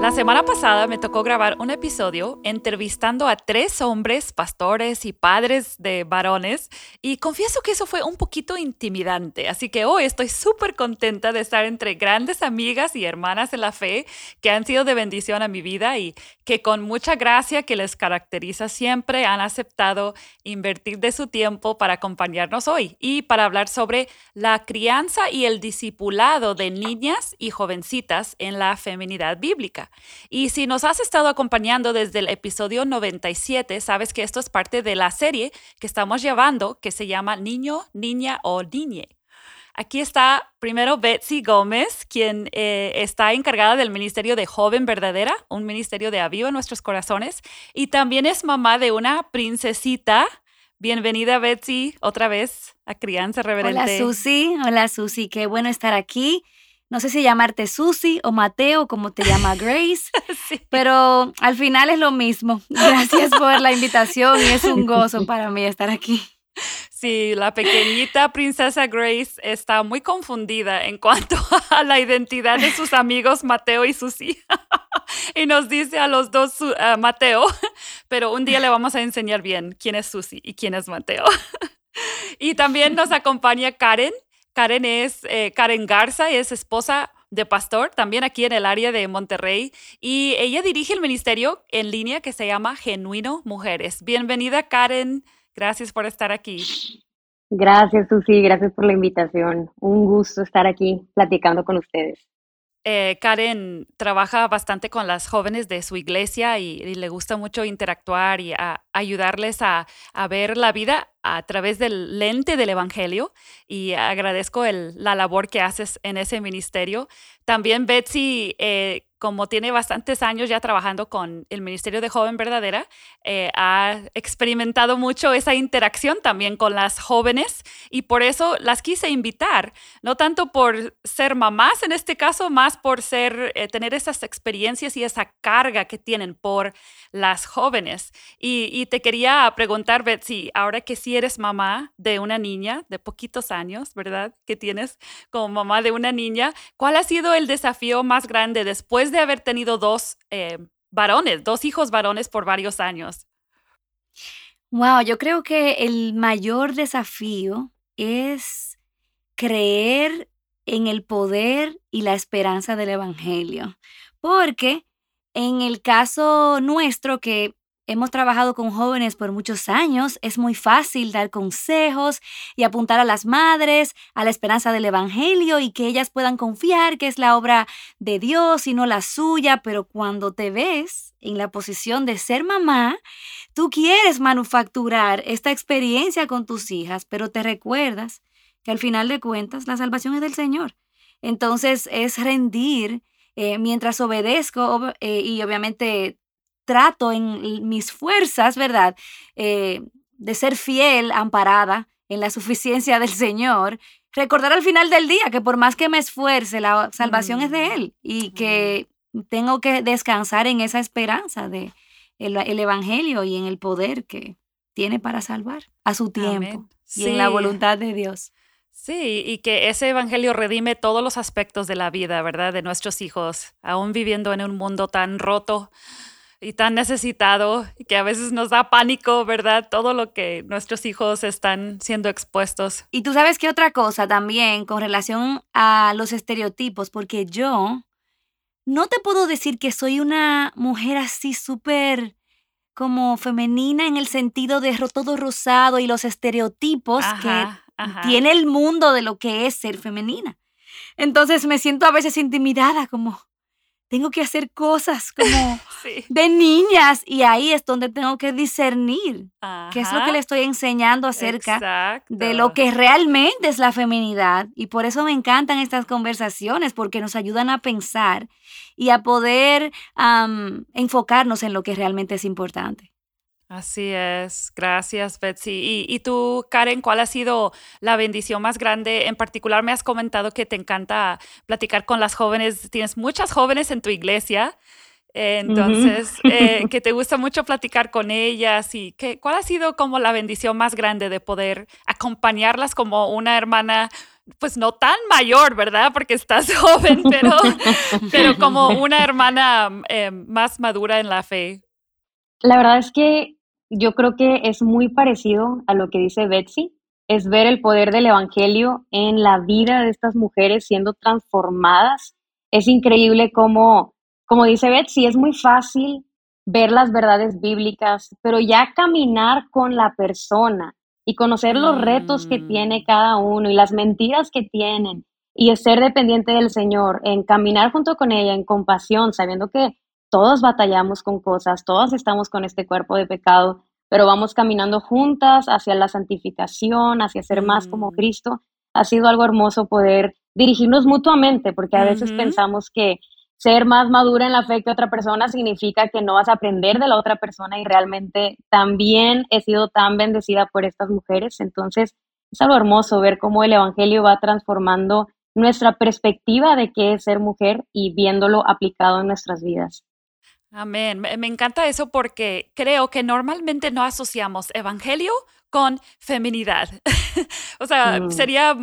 La semana pasada me tocó grabar un episodio entrevistando a tres hombres, pastores y padres de varones, y confieso que eso fue un poquito intimidante, así que hoy estoy súper contenta de estar entre grandes amigas y hermanas de la fe que han sido de bendición a mi vida y que con mucha gracia que les caracteriza siempre han aceptado invertir de su tiempo para acompañarnos hoy y para hablar sobre la crianza y el discipulado de niñas y jovencitas en la feminidad bíblica. Y si nos has estado acompañando desde el episodio 97, sabes que esto es parte de la serie que estamos llevando que se llama Niño, Niña o Niñe. Aquí está primero Betsy Gómez, quien eh, está encargada del Ministerio de Joven Verdadera, un ministerio de aviva en nuestros corazones, y también es mamá de una princesita. Bienvenida Betsy otra vez a Crianza Reverente. Hola Susi, hola Susi, qué bueno estar aquí. No sé si llamarte Susi o Mateo, como te llama Grace, pero al final es lo mismo. Gracias por la invitación y es un gozo para mí estar aquí. Sí, la pequeñita princesa Grace está muy confundida en cuanto a la identidad de sus amigos Mateo y Susi. y nos dice a los dos Mateo, pero un día le vamos a enseñar bien quién es Susi y quién es Mateo. y también nos acompaña Karen, Karen es eh, Karen Garza, es esposa de pastor, también aquí en el área de Monterrey, y ella dirige el ministerio en línea que se llama Genuino Mujeres. Bienvenida, Karen. Gracias por estar aquí. Gracias, Susi. Gracias por la invitación. Un gusto estar aquí platicando con ustedes. Eh, Karen trabaja bastante con las jóvenes de su iglesia y, le gusta mucho interactuar y ayudarles a, ver la vida a través del lente del Evangelio y agradezco la labor que haces en ese ministerio. También Betsy eh, como tiene bastantes años ya trabajando con el Ministerio de Joven Verdadera, eh, ha experimentado mucho esa interacción también con las jóvenes y por eso las quise invitar, no tanto por ser mamás en este caso, más por ser, eh, tener esas experiencias y esa carga que tienen por las jóvenes. Y, y te quería preguntar, Betsy, ahora que sí eres mamá de una niña de poquitos años, ¿verdad? Que tienes como mamá de una niña, ¿cuál ha sido el desafío más grande después de haber tenido dos eh, varones, dos hijos varones por varios años? Wow, yo creo que el mayor desafío es creer en el poder y la esperanza del Evangelio. Porque en el caso nuestro, que Hemos trabajado con jóvenes por muchos años. Es muy fácil dar consejos y apuntar a las madres a la esperanza del Evangelio y que ellas puedan confiar que es la obra de Dios y no la suya. Pero cuando te ves en la posición de ser mamá, tú quieres manufacturar esta experiencia con tus hijas, pero te recuerdas que al final de cuentas la salvación es del Señor. Entonces es rendir eh, mientras obedezco eh, y obviamente trato en mis fuerzas, ¿verdad? Eh, de ser fiel, amparada en la suficiencia del Señor, recordar al final del día que por más que me esfuerce, la salvación es de mm, Él y que tengo que descansar en esa esperanza de el, Evangelio y en el poder que tiene para salvar a su tiempo y en la voluntad de Dios. Sí, y que ese evangelio redime todos los aspectos de la vida, ¿verdad? De nuestros hijos, aún viviendo en un mundo tan roto, y tan necesitado que a veces nos da pánico, ¿verdad? Todo lo que nuestros hijos están siendo expuestos. Y tú sabes que otra cosa también con relación a los estereotipos, porque yo no te puedo decir que soy una mujer así súper como femenina en el sentido de todo rosado y los estereotipos que tiene el mundo de lo que es ser femenina. Entonces me siento a veces intimidada como, tengo que hacer cosas como de niñas y ahí es donde tengo que discernir qué es lo que le estoy enseñando acerca de lo que realmente es la feminidad. Y por eso me encantan estas conversaciones porque nos ayudan a pensar y a poder enfocarnos en lo que realmente es importante. Así es, gracias Betsy. Y, tú, Karen, ¿cuál ha sido la bendición más grande? En particular me has comentado que te encanta platicar con las jóvenes, tienes muchas jóvenes en tu iglesia, entonces, eh, que te gusta mucho platicar con ellas y que, ¿cuál ha sido como la bendición más grande de poder acompañarlas como una hermana? Pues no tan mayor, ¿verdad? Porque estás joven, pero, pero como una hermana eh, más madura en la fe. La verdad es que yo creo que es muy parecido a lo que dice Betsy, es ver el poder del Evangelio en la vida de estas mujeres siendo transformadas. Es increíble cómo, como dice Betsy, es muy fácil ver las verdades bíblicas, pero ya caminar con la persona y conocer los retos que tiene mm. cada uno y las mentiras que tienen y ser dependiente del Señor, en caminar junto con ella en compasión, sabiendo que todos batallamos con cosas, todos estamos con este cuerpo de pecado, pero vamos caminando juntas hacia la santificación, hacia ser más como mm. Cristo. Ha sido algo hermoso poder dirigirnos mutuamente, porque a veces pensamos que ser más madura en la fe que otra persona significa que no vas a aprender de la otra persona y realmente también he sido tan bendecida por estas mujeres. Entonces, es algo hermoso ver cómo el Evangelio va transformando nuestra perspectiva de qué es ser mujer y viéndolo aplicado en nuestras vidas. Amén. Me, encanta eso porque creo que normalmente no asociamos evangelio con feminidad. o sea, mm. sería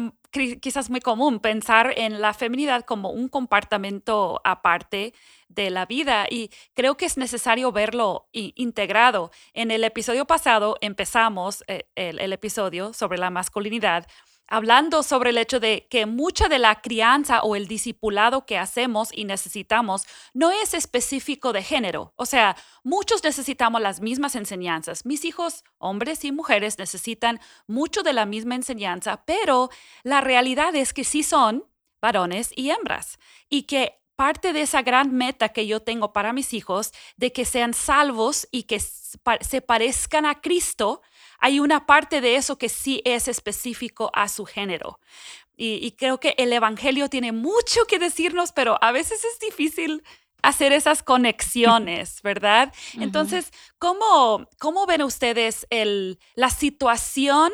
quizás muy común pensar en la feminidad como un compartimento aparte de la vida y creo que es necesario verlo integrado. En el episodio pasado empezamos eh, el episodio sobre la masculinidad hablando sobre el hecho de que mucha de la crianza o el discipulado que hacemos y necesitamos no es específico de género. O sea, muchos necesitamos las mismas enseñanzas. Mis hijos, hombres y mujeres, necesitan mucho de la misma enseñanza, pero la realidad es que sí son varones y hembras y que parte de esa gran meta que yo tengo para mis hijos de que sean salvos y que se parezcan a Cristo, hay una parte de eso que sí es específico a su género. Y, creo que el Evangelio tiene mucho que decirnos, pero a veces es difícil hacer esas conexiones, ¿verdad? Entonces, ¿cómo, ¿cómo ven ustedes el, la situación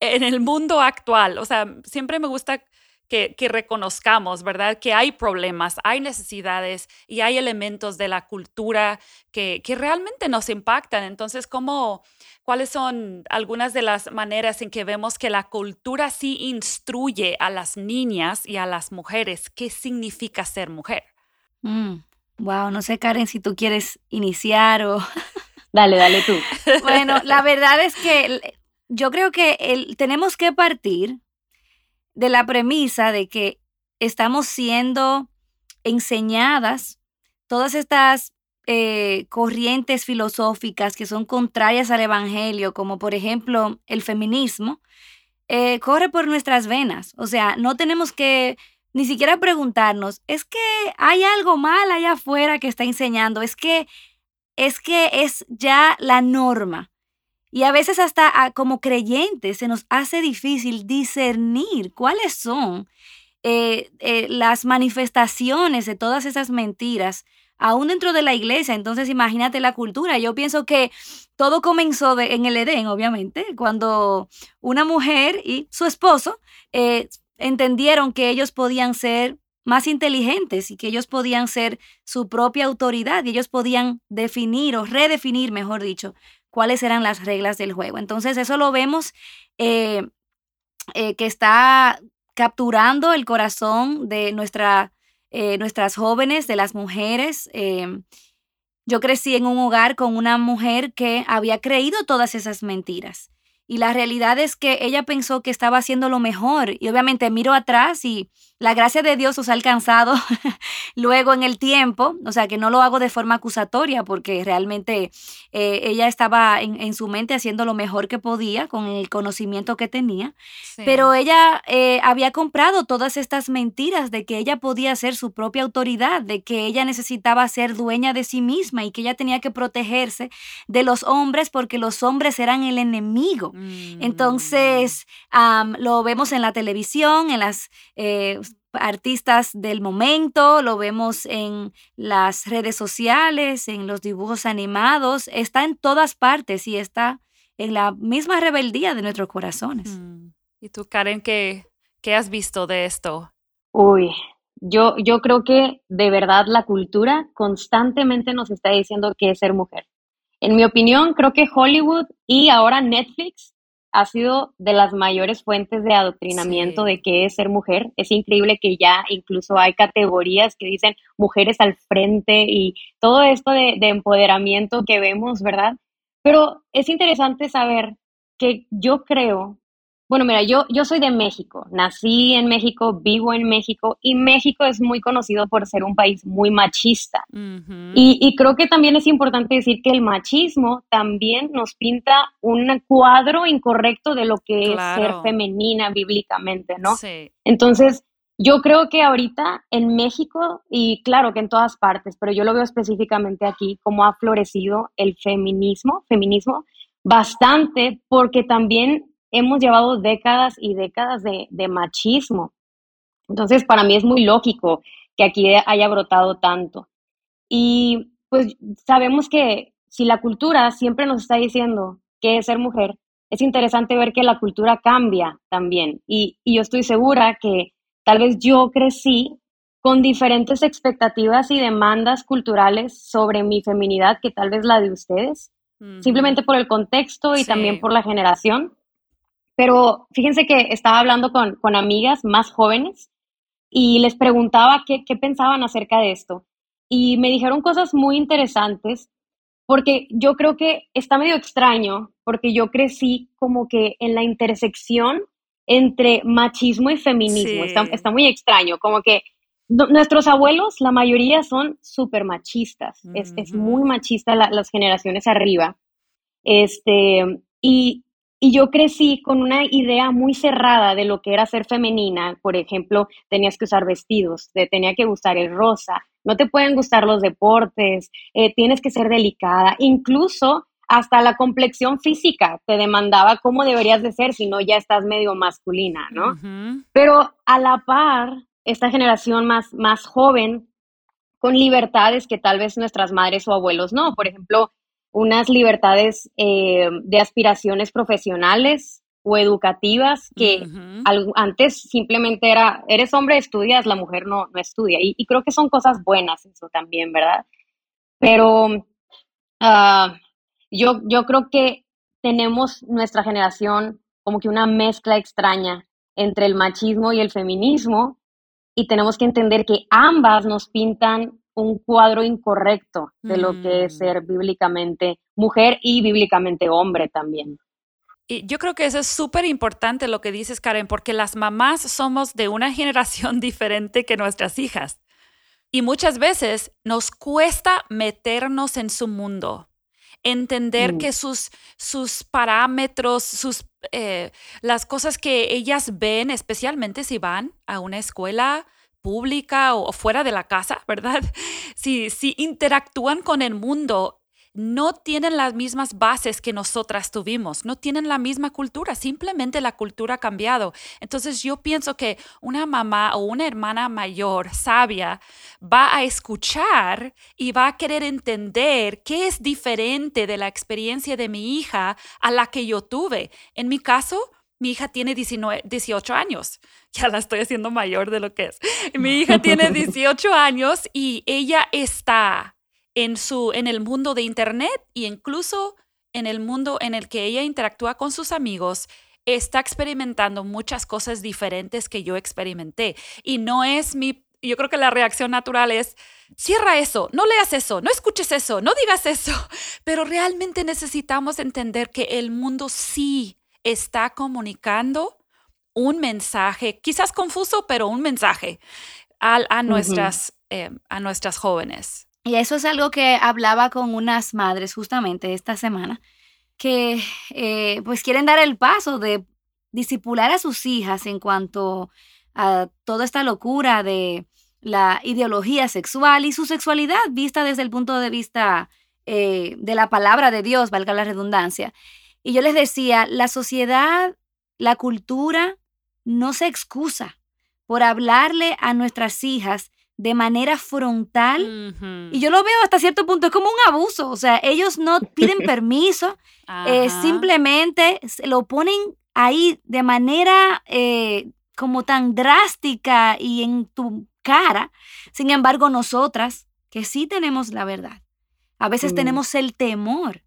en el mundo actual? O sea, siempre me gusta que, reconozcamos, ¿verdad? Que hay problemas, hay necesidades y hay elementos de la cultura que, realmente nos impactan. Entonces, ¿cómo, ¿cuáles son algunas de las maneras en que vemos que la cultura sí instruye a las niñas y a las mujeres qué significa ser mujer? wow, mm, no sé, Karen, si tú quieres iniciar o... Dale, dale tú. bueno, la verdad es que yo creo que tenemos que partir de la premisa de que estamos siendo enseñadas todas estas eh, corrientes filosóficas que son contrarias al Evangelio, como por ejemplo el feminismo, eh, corre por nuestras venas. O sea, no tenemos que ni siquiera preguntarnos, es que hay algo mal allá afuera que está enseñando, es que es que es ya la norma. Y a veces hasta ah, como creyentes se nos hace difícil discernir cuáles son eh, eh, las manifestaciones de todas esas mentiras, aún dentro de la iglesia. Entonces imagínate la cultura. Yo pienso que todo comenzó en el Edén, obviamente, cuando una mujer y su esposo eh, entendieron que ellos podían ser más inteligentes y que ellos podían ser su propia autoridad y ellos podían definir o redefinir, mejor dicho, cuáles eran las reglas del juego. Entonces eso lo vemos eh, eh, que está capturando el corazón de nuestra, eh, nuestras jóvenes, de las mujeres. Em, yo crecí en un hogar con una mujer que había creído todas esas mentiras. Y la realidad es que ella pensó que estaba haciendo lo mejor. Y obviamente miro atrás y la gracia de Dios os ha alcanzado luego en el tiempo, o sea que no lo hago de forma acusatoria porque realmente eh, ella estaba en, su mente haciendo lo mejor que podía con el conocimiento que tenía, pero ella eh, había comprado todas estas mentiras de que ella podía ser su propia autoridad, de que ella necesitaba ser dueña de sí misma y que ella tenía que protegerse de los hombres porque los hombres eran el enemigo. Mm. Entonces, lo vemos en la televisión, en las... Eh, artistas del momento, lo vemos en las redes sociales, en los dibujos animados, está en todas partes y está en la misma rebeldía de nuestros corazones. Mm. ¿Y tú, Karen, qué, qué has visto de esto? Uy, yo, yo creo que de verdad la cultura constantemente nos está diciendo que es ser mujer. En mi opinión, creo que Hollywood y ahora Netflix ha sido de las mayores fuentes de adoctrinamiento de qué es ser mujer. Es increíble que ya incluso hay categorías que dicen mujeres al frente y todo esto de, de empoderamiento que vemos, ¿verdad? Pero es interesante saber que yo creo bueno, mira, yo, yo soy de México, nací en México, vivo en México y México es muy conocido por ser un país muy machista. y, creo que también es importante decir que el machismo también nos pinta un cuadro incorrecto de lo que es ser femenina bíblicamente, ¿no? Sí. Entonces, yo creo que ahorita en México, y claro que en todas partes, pero yo lo veo específicamente aquí, como ha florecido el feminismo, feminismo bastante, porque también hemos llevado décadas y décadas de, machismo. Entonces, para mí es muy lógico que aquí haya brotado tanto. Y pues sabemos que si la cultura siempre nos está diciendo que es ser mujer, es interesante ver que la cultura cambia también. Y, yo estoy segura que tal vez yo crecí con diferentes expectativas y demandas culturales sobre mi feminidad que tal vez la de ustedes, simplemente por el contexto y también por la generación. Pero fíjense que estaba hablando con, con amigas más jóvenes y les preguntaba qué, qué pensaban acerca de esto. Y me dijeron cosas muy interesantes porque yo creo que está medio extraño, porque yo crecí como que en la intersección entre machismo y feminismo. Está, está, muy extraño, como que nuestros abuelos, la mayoría son súper machistas, es, es, muy machista las generaciones arriba. Este, y, y yo crecí con una idea muy cerrada de lo que era ser femenina. Por ejemplo, tenías que usar vestidos, te tenía que gustar el rosa, no te pueden gustar los deportes, eh, tienes que ser delicada, incluso hasta la complexión física te demandaba cómo deberías de ser si no ya estás medio masculina, ¿no? Pero a la par, esta generación más, más joven, con libertades que tal vez nuestras madres o abuelos no. Por ejemplo, unas libertades eh, de aspiraciones profesionales o educativas que antes simplemente era, eres hombre, estudias, la mujer no, no estudia. Y, creo que son cosas buenas eso también, ¿verdad? Pero ah, yo, yo creo que tenemos nuestra generación como que una mezcla extraña entre el machismo y el feminismo y tenemos que entender que ambas nos pintan un cuadro incorrecto de lo que es mm. ser bíblicamente mujer y bíblicamente hombre también. Y yo creo que eso es súper importante lo que dices, Karen, porque las mamás somos de una generación diferente que nuestras hijas. Y muchas veces nos cuesta meternos en su mundo, entender mm. que sus, sus parámetros, sus, eh, las cosas que ellas ven, especialmente si van a una escuela pública o fuera de la casa, ¿verdad? Si, si interactúan con el mundo, no tienen las mismas bases que nosotras tuvimos, no tienen la misma cultura, simplemente la cultura ha cambiado. Entonces yo pienso que una mamá o una hermana mayor sabia va a escuchar y va a querer entender qué es diferente de la experiencia de mi hija a la que yo tuve. En mi caso, mi hija tiene 19, 18 años. Ya la estoy haciendo mayor de lo que es. Mi hija tiene 18 años y ella está en, su, en el mundo de Internet e incluso en el mundo en el que ella interactúa con sus amigos. Está experimentando muchas cosas diferentes que yo experimenté. Y no es mi yo creo que la reacción natural es, cierra eso, no leas eso, no escuches eso, no digas eso. Pero realmente necesitamos entender que el mundo sí está comunicando un mensaje, quizás confuso, pero un mensaje a, nuestras, eh, a nuestras jóvenes. Y eso es algo que hablaba con unas madres justamente esta semana, que eh, pues quieren dar el paso de disipular a sus hijas en cuanto a toda esta locura de la ideología sexual y su sexualidad vista desde el punto de vista eh, de la palabra de Dios, valga la redundancia. Y yo les decía, la sociedad, la cultura no se excusa por hablarle a nuestras hijas de manera frontal. Y yo lo veo hasta cierto punto, es como un abuso. O sea, ellos no piden permiso, eh, simplemente lo ponen ahí de manera eh, como tan drástica y en tu cara. Sin embargo, nosotras, que sí tenemos la verdad, a veces tenemos el temor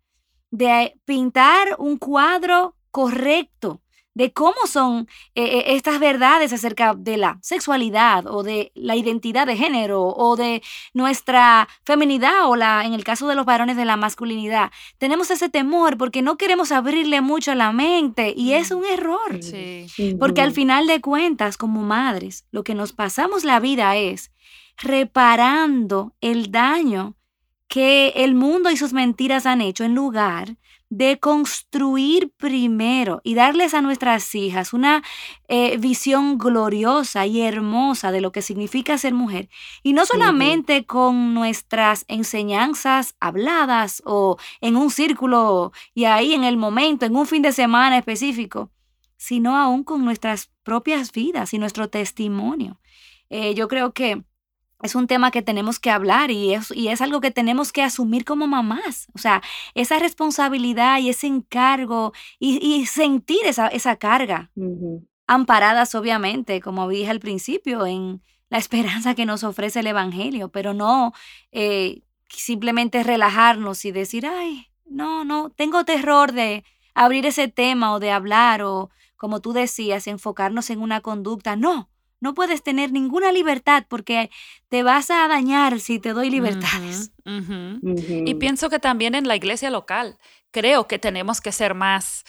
de pintar un cuadro correcto de cómo son eh, eh, estas verdades acerca de la sexualidad o de la identidad de género o de nuestra feminidad o la, en el caso de los varones, de la masculinidad. Tenemos ese temor porque no queremos abrirle mucho la mente y es un error. Porque al final de cuentas, como madres, lo que nos pasamos la vida es reparando el daño que el mundo y sus mentiras han hecho en lugar de construir primero y darles a nuestras hijas una eh, visión gloriosa y hermosa de lo que significa ser mujer. Y no solamente con nuestras enseñanzas habladas o en un círculo y ahí en el momento, en un fin de semana específico, sino aún con nuestras propias vidas y nuestro testimonio. Eh, yo creo que es un tema que tenemos que hablar y es, y es algo que tenemos que asumir como mamás. O sea, esa responsabilidad y ese encargo y, sentir esa, esa carga. Amparadas, obviamente, como dije al principio, en la esperanza que nos ofrece el Evangelio, pero no eh, simplemente relajarnos y decir, ay, no, no, tengo terror de abrir ese tema o de hablar o, como tú decías, enfocarnos en una conducta. No, no puedes tener ninguna libertad porque te vas a dañar si te doy libertades. Y pienso que también en la iglesia local, creo que tenemos que ser más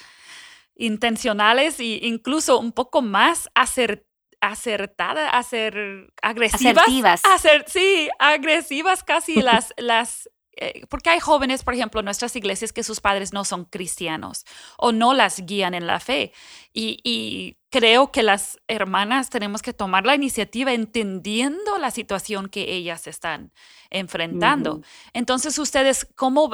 intencionales e incluso un poco más acertadas, hacer agresivas. Asertivas. sí, agresivas casi las, las eh, porque hay jóvenes, por ejemplo, en nuestras iglesias que sus padres no son cristianos o no las guían en la fe. Y, creo que las hermanas tenemos que tomar la iniciativa entendiendo la situación que ellas están enfrentando. Entonces, ustedes, ¿cómo,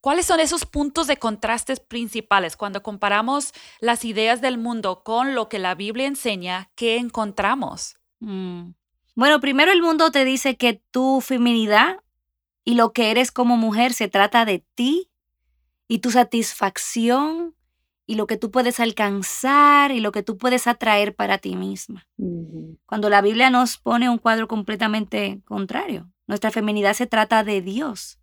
¿cuáles son esos puntos de contrastes principales cuando comparamos las ideas del mundo con lo que la Biblia enseña? ¿Qué encontramos? Mm. Bueno, primero el mundo te dice que tu feminidad y lo que eres como mujer se trata de ti y tu satisfacción y lo que tú puedes alcanzar y lo que tú puedes atraer para ti misma. Cuando la Biblia nos pone un cuadro completamente contrario, nuestra feminidad se trata de Dios.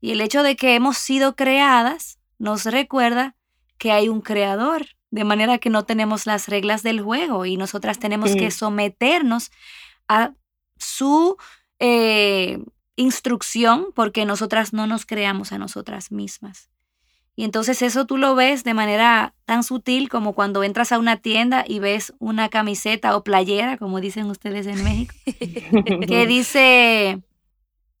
Y el hecho de que hemos sido creadas nos recuerda que hay un creador, de manera que no tenemos las reglas del juego y nosotras tenemos que someternos a su eh, instrucción porque nosotras no nos creamos a nosotras mismas. Y entonces eso tú lo ves de manera tan sutil como cuando entras a una tienda y ves una camiseta o playera, como dicen ustedes en México, que dice,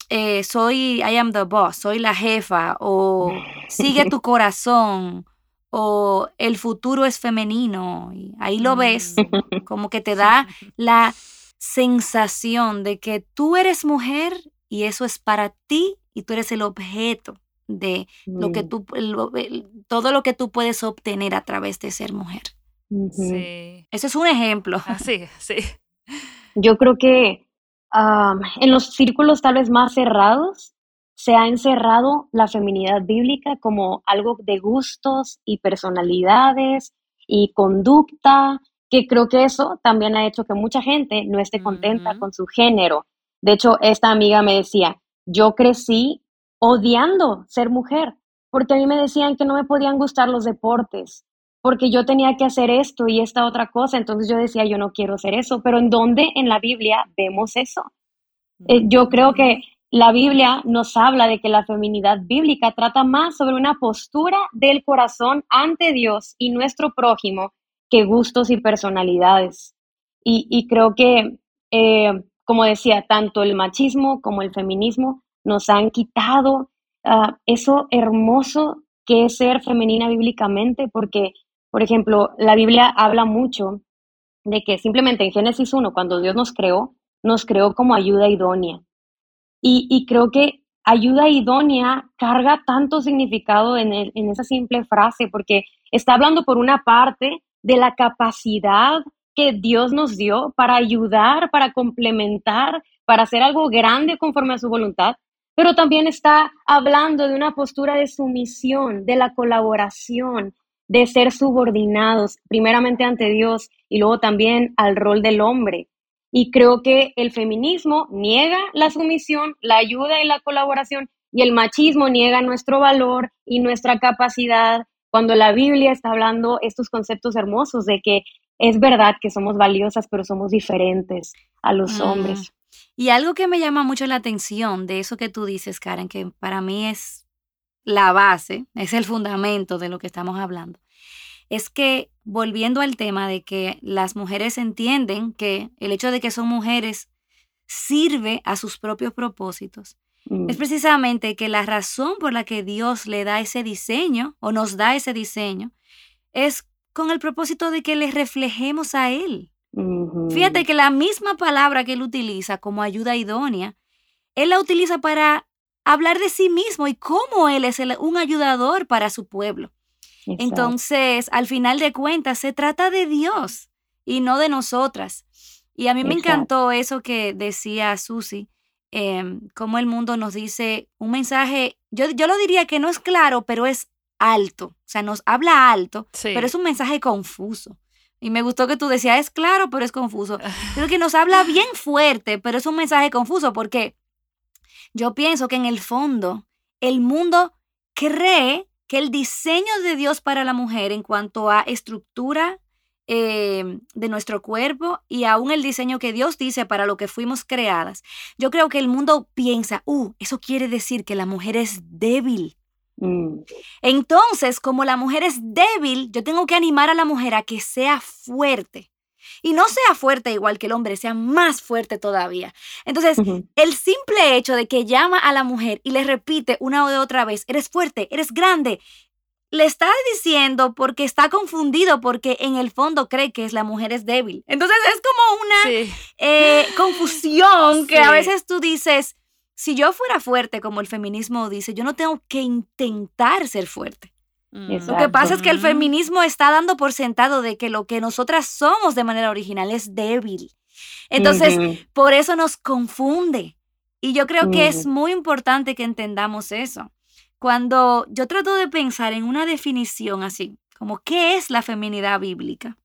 eh, soy, I am the boss, soy la jefa, o sigue tu corazón, o el futuro es femenino. Y ahí lo ves, mm. como que te da la sensación de que tú eres mujer y eso es para ti y tú eres el objeto de lo que mm. tú, todo lo que tú puedes obtener a través de ser mujer. Sí. Eso es un ejemplo. sí, sí. Yo creo que en los círculos tal vez más cerrados se ha encerrado la feminidad bíblica como algo de gustos y personalidades y conducta, que creo que eso también ha hecho que mucha gente no esté contenta con su género de hecho, esta amiga me decía, yo crecí odiando ser mujer, porque a mí me decían que no me podían gustar los deportes, porque yo tenía que hacer esto y esta otra cosa. Entonces yo decía, yo no quiero hacer eso, pero ¿en dónde en la Biblia vemos eso? Eh, yo creo que la Biblia nos habla de que la feminidad bíblica trata más sobre una postura del corazón ante Dios y nuestro prójimo que gustos y personalidades. Y, creo que, eh, como decía, tanto el machismo como el feminismo nos han quitado ah, eso hermoso que es ser femenina bíblicamente, porque, por ejemplo, la Biblia habla mucho de que simplemente en Génesis 1, cuando Dios nos creó, nos creó como ayuda idónea. Y, creo que ayuda idónea carga tanto significado en, en esa simple frase, porque está hablando por una parte de la capacidad que Dios nos dio para ayudar, para complementar, para hacer algo grande conforme a su voluntad, pero también está hablando de una postura de sumisión, de la colaboración, de ser subordinados, primeramente ante Dios y luego también al rol del hombre. Y creo que el feminismo niega la sumisión, la ayuda y la colaboración, y el machismo niega nuestro valor y nuestra capacidad, cuando la Biblia está hablando estos conceptos hermosos de que es verdad que somos valiosas, pero somos diferentes a los hombres. Y algo que me llama mucho la atención de eso que tú dices, Karen, que para mí es la base, es el fundamento de lo que estamos hablando, es que volviendo al tema de que las mujeres entienden que el hecho de que son mujeres sirve a sus propios propósitos, es mm. precisamente que la razón por la que Dios le da ese diseño o nos da ese diseño es con el propósito de que le reflejemos a Él. Fíjate que la misma palabra que Él utiliza como ayuda idónea, Él la utiliza para hablar de sí mismo y cómo Él es un ayudador para su pueblo. Entonces, al final de cuentas, se trata de Dios y no de nosotras. Y a mí me encantó eso que decía Susi, eh, cómo el mundo nos dice un mensaje, yo, yo lo diría que no es claro, pero es alto, o sea, nos habla alto, pero es un mensaje confuso. Y me gustó que tú decías, es claro, pero es confuso. Creo que nos habla bien fuerte, pero es un mensaje confuso porque yo pienso que en el fondo el mundo cree que el diseño de Dios para la mujer en cuanto a estructura eh, de nuestro cuerpo y aún el diseño que Dios dice para lo que fuimos creadas, yo creo que el mundo piensa, uh, eso quiere decir que la mujer es débil. Mm. Entonces, como la mujer es débil, yo tengo que animar a la mujer a que sea fuerte. Y no sea fuerte igual que el hombre, sea más fuerte todavía. Entonces, el simple hecho de que llama a la mujer y le repite una o otra vez, eres fuerte, eres grande, le está diciendo porque está confundido, porque en el fondo cree que es la mujer es débil. Entonces es como una eh, confusión que a veces tú dices, si yo fuera fuerte, como el feminismo dice, yo no tengo que intentar ser fuerte. Lo que pasa es que el feminismo está dando por sentado de que lo que nosotras somos de manera original es débil. Entonces, por eso nos confunde. Y yo creo que es muy importante que entendamos eso. Cuando yo trato de pensar en una definición así, como qué es la feminidad bíblica,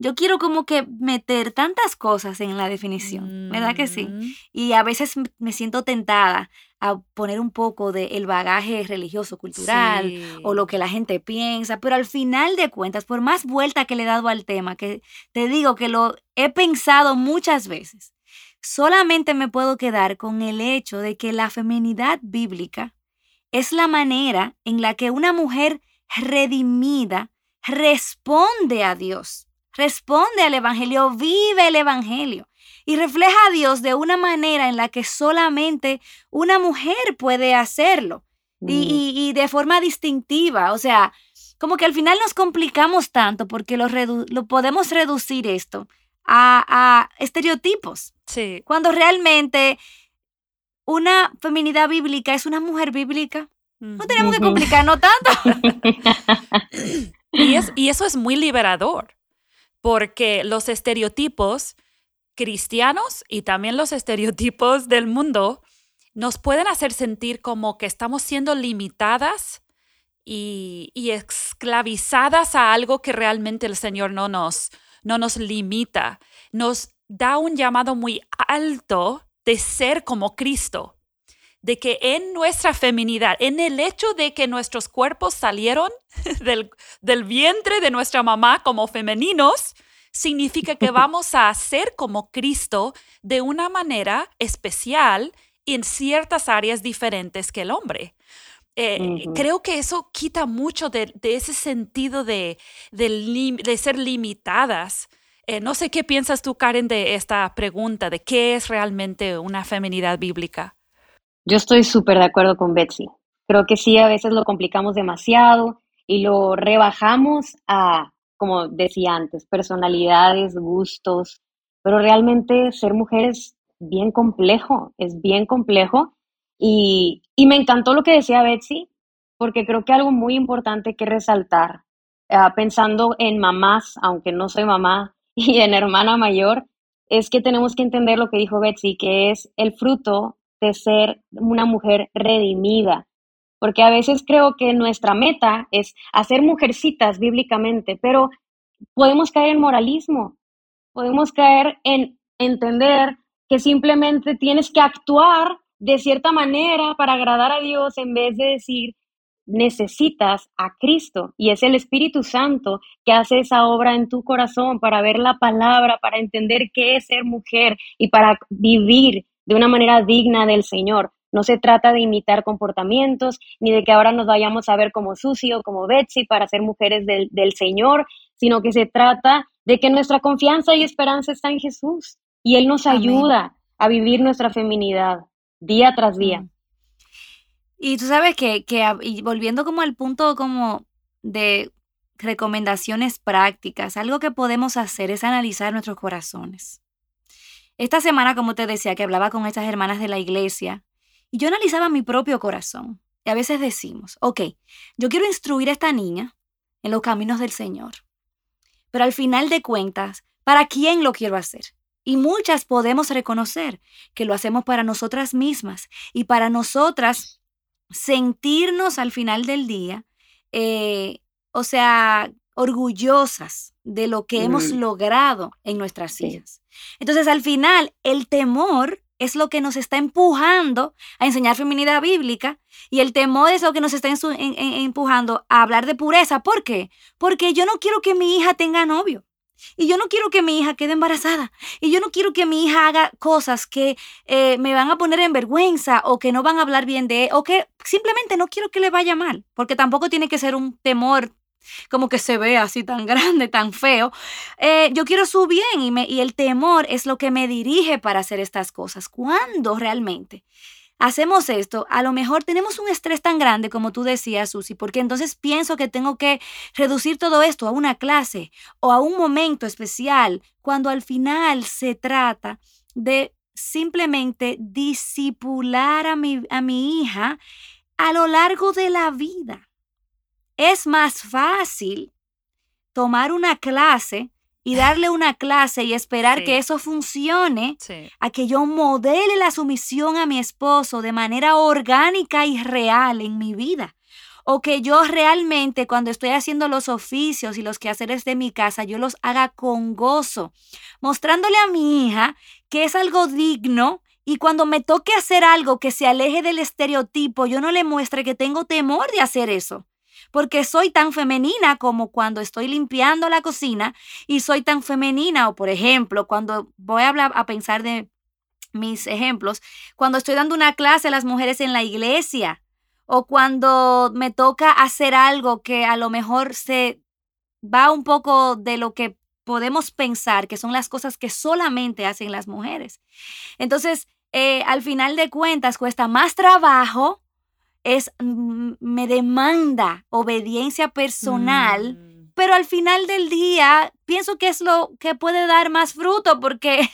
yo quiero como que meter tantas cosas en la definición, ¿verdad que sí? Mm. Y a veces me siento tentada a poner un poco del el bagaje religioso, cultural o lo que la gente piensa, pero al final de cuentas, por más vuelta que le he dado al tema, que te digo que lo he pensado muchas veces, solamente me puedo quedar con el hecho de que la feminidad bíblica es la manera en la que una mujer redimida responde a Dios responde al Evangelio, vive el Evangelio y refleja a Dios de una manera en la que solamente una mujer puede hacerlo y, mm. de forma distintiva. O sea, como que al final nos complicamos tanto porque lo, lo podemos reducir esto a, estereotipos. Sí. Cuando realmente una feminidad bíblica es una mujer bíblica. No tenemos que complicarnos tanto. y, es, y eso es muy liberador porque los estereotipos cristianos y también los estereotipos del mundo nos pueden hacer sentir como que estamos siendo limitadas y, esclavizadas a algo que realmente el Señor no nos, no nos limita. Nos da un llamado muy alto de ser como Cristo de que en nuestra feminidad, en el hecho de que nuestros cuerpos salieron del, del vientre de nuestra mamá como femeninos, significa que vamos a ser como Cristo de una manera especial en ciertas áreas diferentes que el hombre. Eh, creo que eso quita mucho de, ese sentido de, de, ser limitadas. Eh, no sé qué piensas tú, Karen, de esta pregunta, de qué es realmente una feminidad bíblica. Yo estoy súper de acuerdo con Betsy. Creo que sí, a veces lo complicamos demasiado y lo rebajamos a, como decía antes, personalidades, gustos, pero realmente ser mujer es bien complejo, es bien complejo. Y, me encantó lo que decía Betsy, porque creo que algo muy importante que resaltar, ah, pensando en mamás, aunque no soy mamá, y en hermana mayor, es que tenemos que entender lo que dijo Betsy, que es el fruto de ser una mujer redimida. Porque a veces creo que nuestra meta es hacer mujercitas bíblicamente, pero podemos caer en moralismo, podemos caer en entender que simplemente tienes que actuar de cierta manera para agradar a Dios en vez de decir, necesitas a Cristo y es el Espíritu Santo que hace esa obra en tu corazón para ver la palabra, para entender qué es ser mujer y para vivir de una manera digna del Señor. No se trata de imitar comportamientos, ni de que ahora nos vayamos a ver como Susi o como Betsy para ser mujeres del, del Señor, sino que se trata de que nuestra confianza y esperanza está en Jesús y Él nos ayuda a vivir nuestra feminidad día tras día. Mm. Y tú sabes que, que y volviendo como al punto como de recomendaciones prácticas, algo que podemos hacer es analizar nuestros corazones. Esta semana, como te decía, que hablaba con estas hermanas de la iglesia, y yo analizaba mi propio corazón. Y a veces decimos, ok, yo quiero instruir a esta niña en los caminos del Señor. Pero al final de cuentas, ¿para quién lo quiero hacer? Y muchas podemos reconocer que lo hacemos para nosotras mismas y para nosotras sentirnos al final del día, eh, o sea, orgullosas de lo que hemos logrado en nuestras vidas. Entonces, al final, el temor es lo que nos está empujando a enseñar feminidad bíblica y el temor es lo que nos está empujando a hablar de pureza. ¿Por qué? Porque yo no quiero que mi hija tenga novio. Y yo no quiero que mi hija quede embarazada. Y yo no quiero que mi hija haga cosas que eh, me van a poner en vergüenza o que no van a hablar bien de o que simplemente no quiero que le vaya mal. Porque tampoco tiene que ser un temor como que se ve así tan grande, tan feo. Eh, yo quiero su bien y, me, y el temor es lo que me dirige para hacer estas cosas. ¿Cuándo realmente? hacemos esto, a lo mejor tenemos un estrés tan grande como tú decías, Susi, porque entonces pienso que tengo que reducir todo esto a una clase o a un momento especial, cuando al final se trata de simplemente disipular a mi, a mi hija a lo largo de la vida. Es más fácil tomar una clase y darle una clase y esperar que eso funcione, a que yo modele la sumisión a mi esposo de manera orgánica y real en mi vida. O que yo realmente cuando estoy haciendo los oficios y los quehaceres de mi casa, yo los haga con gozo, mostrándole a mi hija que es algo digno y cuando me toque hacer algo que se aleje del estereotipo, yo no le muestre que tengo temor de hacer eso porque soy tan femenina como cuando estoy limpiando la cocina y soy tan femenina o por ejemplo, cuando voy a hablar a pensar de mis ejemplos, cuando estoy dando una clase a las mujeres en la iglesia o cuando me toca hacer algo que a lo mejor se va un poco de lo que podemos pensar que son las cosas que solamente hacen las mujeres. Entonces, eh, al final de cuentas, cuesta más trabajo es, mm, me demanda obediencia personal, mm. pero al final del día pienso que es lo que puede dar más fruto porque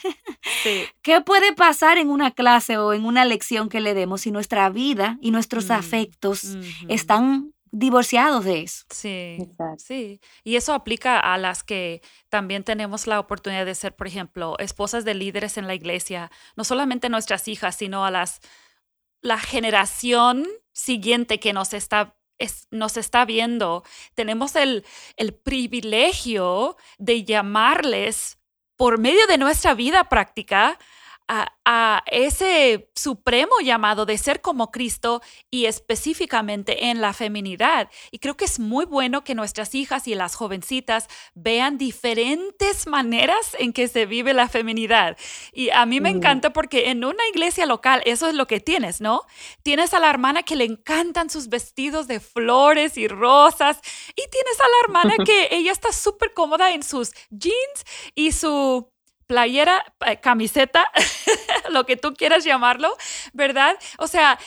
¿qué puede pasar en una clase o en una lección que le demos si nuestra vida y nuestros mm, afectos están divorciados de eso. Sí, sí. Y eso aplica a las que también tenemos la oportunidad de ser, por ejemplo, esposas de líderes en la iglesia, no solamente nuestras hijas, sino a las la generación siguiente que nos está, nos está viendo, tenemos el, el privilegio de llamarles por medio de nuestra vida práctica a, ese supremo llamado de ser como Cristo y específicamente en la feminidad. Y creo que es muy bueno que nuestras hijas y las jovencitas vean diferentes maneras en que se vive la feminidad. Y a mí me encanta porque en una iglesia local eso es lo que tienes, ¿no? Tienes a la hermana que le encantan sus vestidos de flores y rosas y tienes a la hermana que ella está súper cómoda en sus jeans y su playera, eh, camiseta, lo que tú quieras llamarlo, ¿verdad? O sea,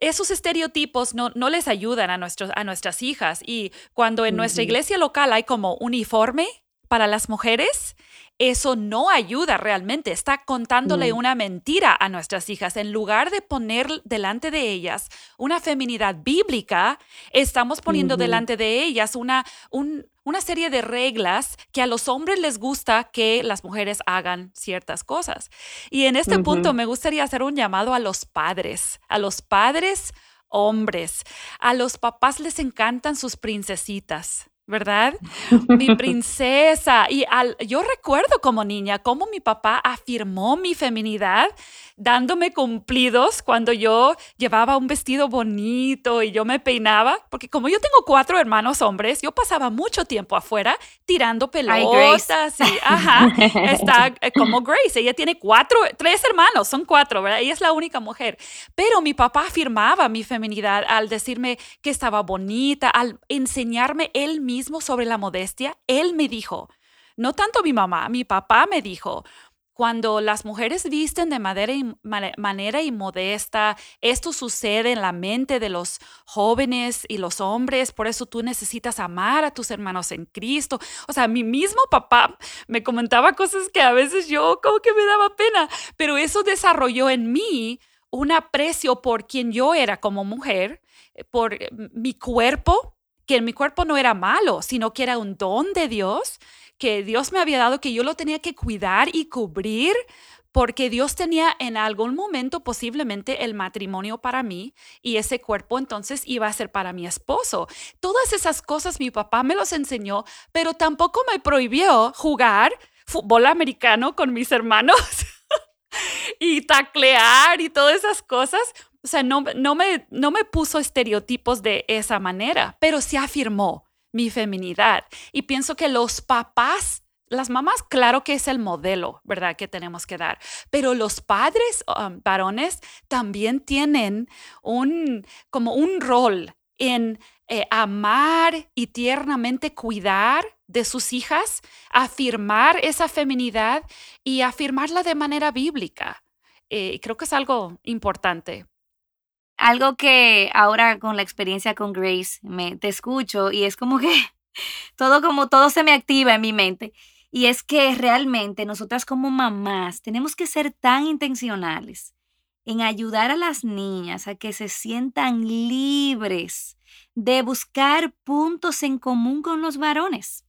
esos estereotipos no, no les ayudan a, nuestros, a nuestras hijas. Y cuando en nuestra iglesia local hay como uniforme para las mujeres, eso no ayuda realmente. Está contándole una mentira a nuestras hijas. En lugar de poner delante de ellas una feminidad bíblica, estamos poniendo delante de ellas una, una serie de reglas que a los hombres les gusta que las mujeres hagan ciertas cosas. Y en este punto me gustaría hacer un llamado a los padres, a los padres hombres. A los papás les encantan sus princesitas. ¿Verdad? Mi princesa. Y al, yo recuerdo como niña cómo mi papá afirmó mi feminidad dándome cumplidos cuando yo llevaba un vestido bonito y yo me peinaba, porque como yo tengo cuatro hermanos hombres, yo pasaba mucho tiempo afuera tirando pelotas y, ajá, está eh, como Grace, ella tiene cuatro, tres hermanos, son cuatro, ¿verdad? Ella es la única mujer, pero mi papá afirmaba mi feminidad al decirme que estaba bonita, al enseñarme él mismo sobre la modestia, él me dijo, no tanto mi mamá, mi papá me dijo, cuando las mujeres visten de manera inmodesta, esto sucede en la mente de los jóvenes y los hombres, por eso tú necesitas amar a tus hermanos en Cristo. O sea, mi mismo papá me comentaba cosas que a veces yo como que me daba pena, pero eso desarrolló en mí un aprecio por quien yo era como mujer, eh, por eh, mi cuerpo, que mi cuerpo no era malo, sino que era un don de Dios que Dios me había dado, que yo lo tenía que cuidar y cubrir porque Dios tenía en algún momento posiblemente el matrimonio para mí y ese cuerpo entonces iba a ser para mi esposo. Todas esas cosas mi papá me los enseñó, pero tampoco me prohibió jugar fútbol americano con mis hermanos y taclear y todas esas cosas. O sea, no, no, me, no me puso estereotipos de esa manera, pero sí afirmó mi feminidad. Y pienso que los papás las mamás, claro que es el modelo, ¿verdad? Que tenemos que dar. Pero los padres um, varones también tienen un, como un rol en eh, amar y tiernamente cuidar de sus hijas, afirmar esa feminidad y afirmarla de manera bíblica. Eh, creo que es algo importante algo que ahora con la experiencia con Grace me te escucho y es como que todo como todo se me activa en mi mente y es que realmente nosotras como mamás tenemos que ser tan intencionales en ayudar a las niñas a que se sientan libres de buscar puntos en común con los varones.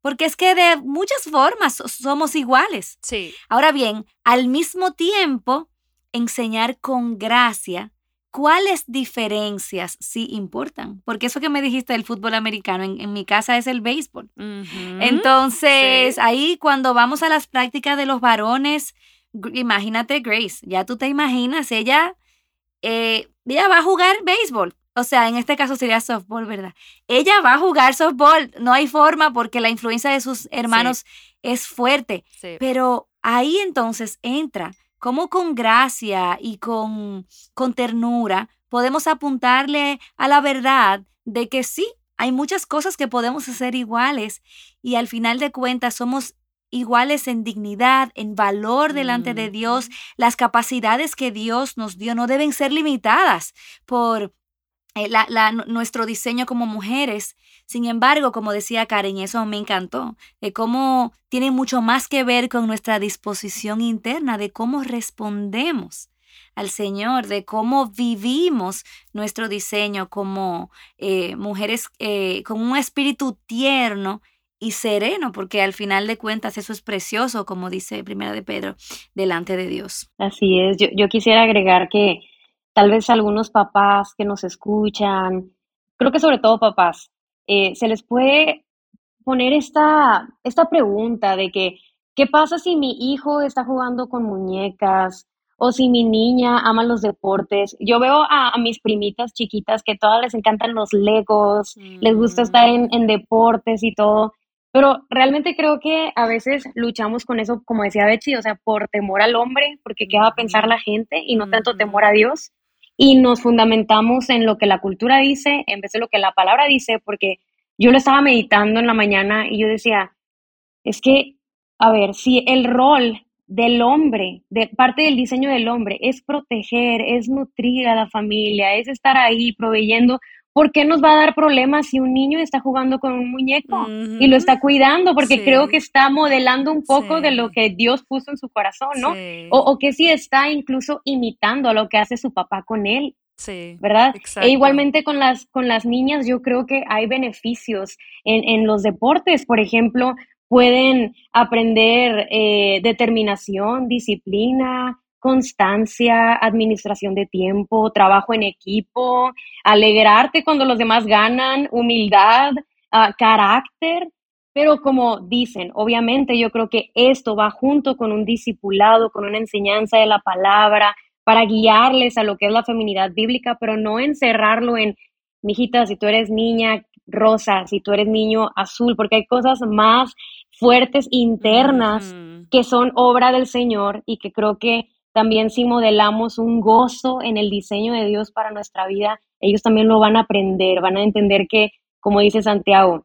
Porque es que de muchas formas somos iguales. Sí. Ahora bien, al mismo tiempo, enseñar con gracia ¿Cuáles diferencias sí importan? Porque eso que me dijiste del fútbol americano, en, mi casa es el béisbol. Entonces, ahí cuando vamos a las prácticas de los varones, imagínate Grace, ya tú te imaginas, ella, eh, ella va a jugar béisbol. O sea, en este caso sería softball, ¿verdad? Ella va a jugar softball, no hay forma porque la influencia de sus hermanos es fuerte. Pero ahí entonces entra cómo con gracia y con, con ternura podemos apuntarle a la verdad de que sí, hay muchas cosas que podemos hacer iguales y al final de cuentas somos iguales en dignidad, en valor delante de Dios. Las capacidades que Dios nos dio no deben ser limitadas por eh, nuestro diseño como mujeres. Sin embargo, como decía Karen, eso me encantó, de cómo tiene mucho más que ver con nuestra disposición interna, de cómo respondemos al Señor, de cómo vivimos nuestro diseño como eh, mujeres eh, con un espíritu tierno y sereno, porque al final de cuentas eso es precioso, como dice Primera de Pedro, delante de Dios. Así es, yo, yo quisiera agregar que tal vez algunos papás que nos escuchan, creo que sobre todo papás, eh, se les puede poner esta, esta pregunta de que, ¿qué pasa si mi hijo está jugando con muñecas? O si mi niña ama los deportes. Yo veo a, mis primitas chiquitas que todas les encantan los legos, les gusta estar en, en deportes y todo. Pero realmente creo que a veces luchamos con eso, como decía Betsy, o sea, por temor al hombre, porque qué va a pensar la gente y no tanto temor a Dios. Y nos fundamentamos en lo que la cultura dice en vez de lo que la palabra dice, porque yo lo estaba meditando en la mañana y yo decía, es que, a ver, si el rol del hombre, de parte del diseño del hombre, es proteger, es nutrir a la familia, es estar ahí proveyendo. ¿Por qué nos va a dar problemas si un niño está jugando con un muñeco y lo está cuidando? Porque creo que está modelando un poco de lo que Dios puso en su corazón, ¿no? O, que si está incluso imitando a lo que hace su papá con él. Sí, ¿verdad? E igualmente con las, con las niñas, yo creo que hay beneficios en, en los deportes. Por ejemplo, pueden aprender eh, determinación, disciplina, constancia, administración de tiempo, trabajo en equipo, alegrarte cuando los demás ganan, humildad, ah, carácter. Pero como dicen, obviamente yo creo que esto va junto con un discipulado, con una enseñanza de la palabra, para guiarles a lo que es la feminidad bíblica, pero no encerrarlo en, mijita, si tú eres niña rosa, si tú eres niño azul, porque hay cosas más fuertes internas que son obra del Señor y que creo que también si modelamos un gozo en el diseño de Dios para nuestra vida, ellos también lo van a aprender, van a entender que, como dice Santiago,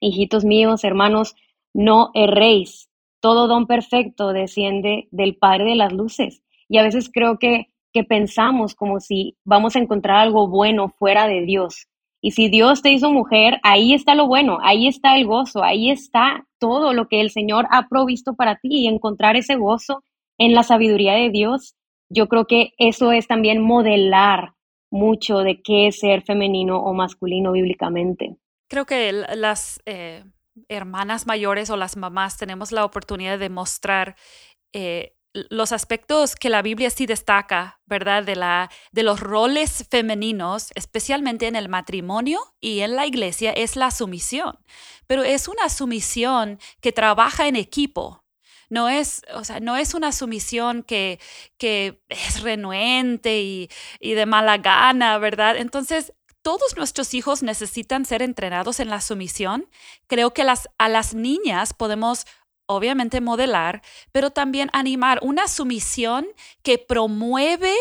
hijitos míos, hermanos, no erréis. Todo don perfecto desciende del Padre de las Luces. Y a veces creo que, que pensamos como si vamos a encontrar algo bueno fuera de Dios. Y si Dios te hizo mujer, ahí está lo bueno, ahí está el gozo, ahí está todo lo que el Señor ha provisto para ti y encontrar ese gozo en la sabiduría de Dios. Yo creo que eso es también modelar mucho de qué es ser femenino o masculino bíblicamente. Creo que las eh, hermanas mayores o las mamás tenemos la oportunidad de mostrar eh, los aspectos que la Biblia sí destaca, ¿verdad? De, la, de los roles femeninos, especialmente en el matrimonio y en la iglesia, es la sumisión. Pero es una sumisión que trabaja en equipo. No es, o sea, no es una sumisión que, que es renuente y, y de mala gana, ¿verdad? Entonces, todos nuestros hijos necesitan ser entrenados en la sumisión. Creo que las, a las niñas podemos obviamente modelar, pero también animar una sumisión que promueve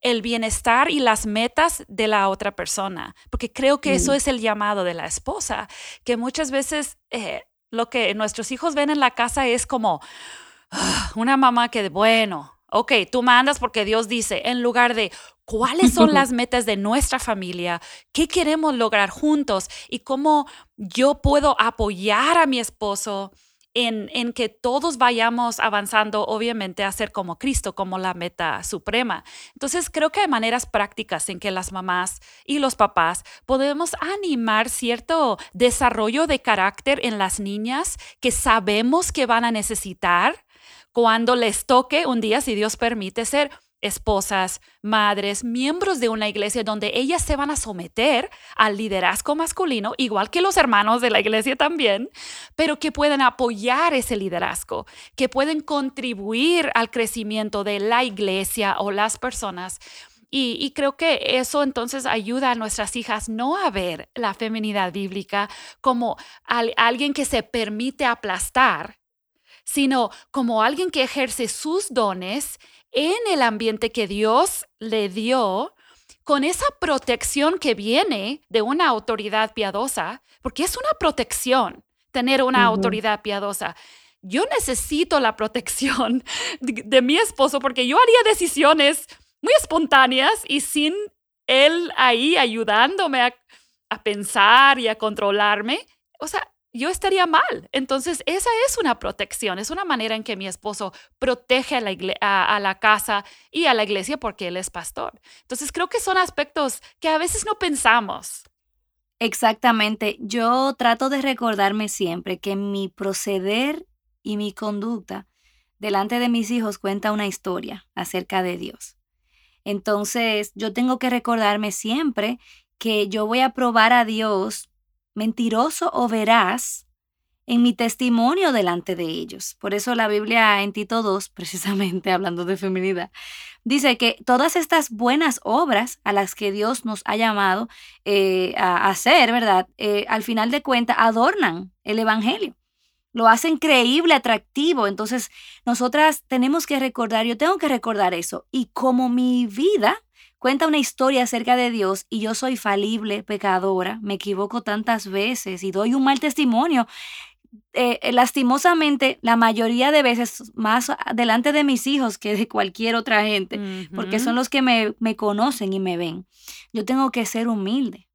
el bienestar y las metas de la otra persona, porque creo que eso mm. es el llamado de la esposa, que muchas veces eh, lo que nuestros hijos ven en la casa es como ah, una mamá que, bueno, ok, tú mandas porque Dios dice, en lugar de cuáles son las metas de nuestra familia, qué queremos lograr juntos y cómo yo puedo apoyar a mi esposo en, que todos vayamos avanzando, obviamente, a ser como Cristo, como la meta suprema. Entonces, creo que hay maneras prácticas en que las mamás y los papás podemos animar cierto desarrollo de carácter en las niñas que sabemos que van a necesitar cuando les toque un día, si Dios permite, ser esposas, madres, miembros de una iglesia donde ellas se van a someter al liderazgo masculino, igual que los hermanos de la iglesia también, pero que pueden apoyar ese liderazgo, que pueden contribuir al crecimiento de la iglesia o las personas. Y, creo que eso entonces ayuda a nuestras hijas no a ver la feminidad bíblica como alguien que se permite aplastar, sino como alguien que ejerce sus dones en el ambiente que Dios le dio, con esa protección que viene de una autoridad piadosa, porque es una protección tener una autoridad piadosa. Yo necesito la protección de, mi esposo porque yo haría decisiones muy espontáneas y sin él ahí ayudándome a, a pensar y a controlarme. O sea, yo estaría mal. Entonces, esa es una protección, es una manera en que mi esposo protege a la, a, la, casa y a la iglesia porque él es pastor. Entonces, creo que son aspectos que a veces no pensamos. Exactamente. Yo trato de recordarme siempre que mi proceder y mi conducta delante de mis hijos cuenta una historia acerca de Dios. Entonces, yo tengo que recordarme siempre que yo voy a probar a Dios mentiroso o veraz en mi testimonio delante de ellos. Por eso la Biblia en Tito 2, precisamente hablando de feminidad, dice que todas estas buenas obras a las que Dios nos ha llamado eh, a hacer, ¿verdad? Eh, al final de cuentas adornan el Evangelio lo hacen creíble, atractivo. Entonces, nosotras tenemos que recordar, yo tengo que recordar eso. Y como mi vida cuenta una historia acerca de Dios y yo soy falible, pecadora, me equivoco tantas veces y doy un mal testimonio. Eh, eh, lastimosamente, la mayoría de veces más delante de mis hijos que de cualquier otra gente, porque son los que me, me conocen y me ven. Yo tengo que ser humilde.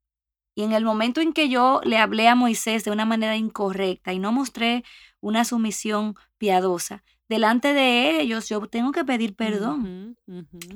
Y en el momento en que yo le hablé a Moisés de una manera incorrecta y no mostré una sumisión piadosa, delante de ellos yo tengo que pedir perdón.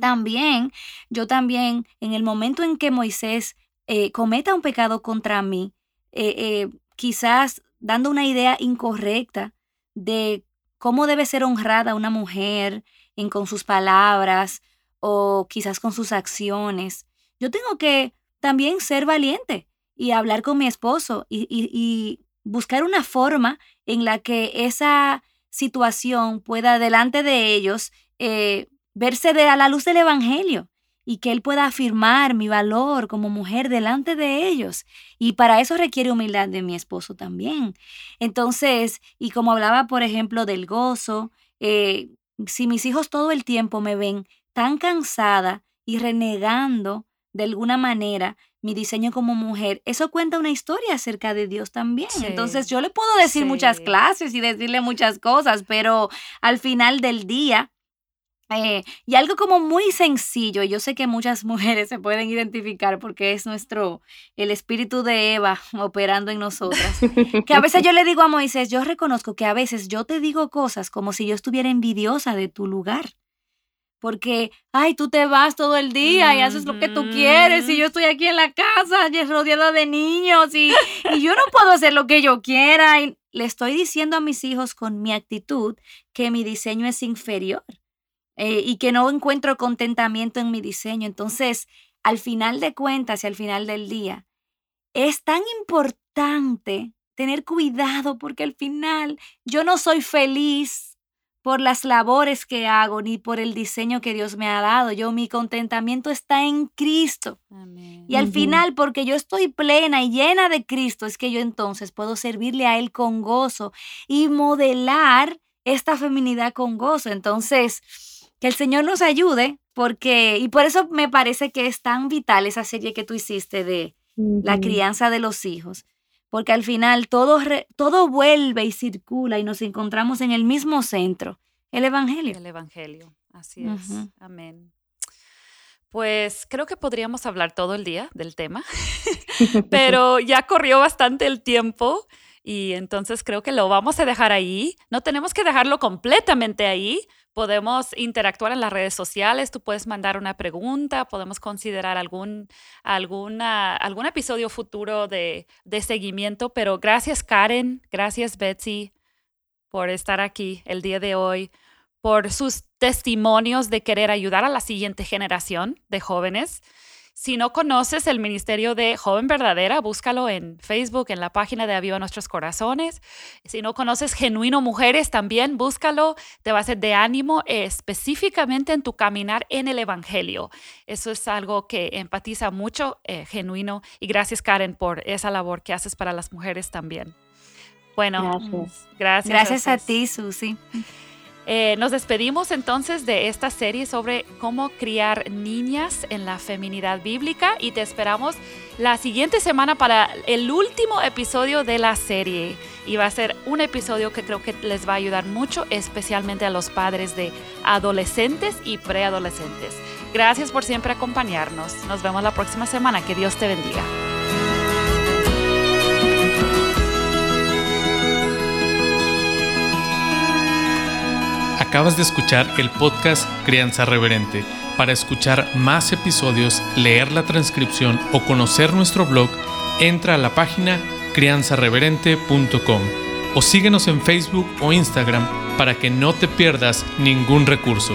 También, yo también, en el momento en que Moisés eh, cometa un pecado contra mí, eh, eh, quizás dando una idea incorrecta de cómo debe ser honrada una mujer en, con sus palabras o quizás con sus acciones, yo tengo que también ser valiente y hablar con mi esposo y, buscar una forma en la que esa situación pueda delante de ellos eh, verse de, a la luz del Evangelio y que Él pueda afirmar mi valor como mujer delante de ellos. Y para eso requiere humildad de mi esposo también. Entonces, y como hablaba, por ejemplo, del gozo, eh, si mis hijos todo el tiempo me ven tan cansada y renegando de alguna manera mi diseño como mujer, eso cuenta una historia acerca de Dios también. Entonces yo le puedo decir muchas clases y decirle muchas cosas, pero al final del día, eh, y algo como muy sencillo, yo sé que muchas mujeres se pueden identificar porque es nuestro, el espíritu de Eva operando en nosotras, que a veces yo le digo a Moisés, yo reconozco que a veces yo te digo cosas como si yo estuviera envidiosa de tu lugar porque, ay, tú te vas todo el día y haces lo que tú quieres y yo estoy aquí en la casa rodeada de niños y, yo no puedo hacer lo que yo quiera. Y le estoy diciendo a mis hijos con mi actitud que mi diseño es inferior eh, y que no encuentro contentamiento en mi diseño. Entonces, al final de cuentas y al final del día, es tan importante tener cuidado porque al final yo no soy feliz por las labores que hago ni por el diseño que Dios me ha dado. Yo mi contentamiento está en Cristo. Y al final, porque yo estoy plena y llena de Cristo, es que yo entonces puedo servirle a Él con gozo y modelar esta feminidad con gozo. Entonces, que el Señor nos ayude, porque, y por eso me parece que es tan vital esa serie que tú hiciste de la crianza de los hijos, porque al final todo, todo vuelve y circula y nos encontramos en el mismo centro, el Evangelio. El Evangelio, así es. Amén. Pues creo que podríamos hablar todo el día del tema, pero ya corrió bastante el tiempo y entonces creo que lo vamos a dejar ahí. No tenemos que dejarlo completamente ahí, podemos interactuar en las redes sociales, tú puedes mandar una pregunta, podemos considerar algún, alguna, algún episodio futuro de, de seguimiento, pero gracias Karen, gracias Betsy por estar aquí el día de hoy, por sus testimonios de querer ayudar a la siguiente generación de jóvenes. Si no conoces el Ministerio de Joven Verdadera, búscalo en Facebook, en la página de Aviva Nuestros Corazones. Si no conoces Genuino Mujeres, también búscalo. Te va a ser de ánimo específicamente en tu caminar en el Evangelio. Eso es algo que empatiza mucho, eh, genuino. Y gracias, Karen, por esa labor que haces para las mujeres también. Bueno, gracias. Gracias, gracias a ti, Susi. Eh, nos despedimos entonces de esta serie sobre cómo criar niñas en la feminidad bíblica y te esperamos la siguiente semana para el último episodio de la serie. Y va a ser un episodio que creo que les va a ayudar mucho, especialmente a los padres de adolescentes y preadolescentes. Gracias por siempre acompañarnos. Nos vemos la próxima semana. Que Dios te bendiga. Acabas de escuchar el podcast Crianza Reverente. Para escuchar más episodios, leer la transcripción o conocer nuestro blog, entra a la página crianzareverente.com o síguenos en Facebook o Instagram para que no te pierdas ningún recurso.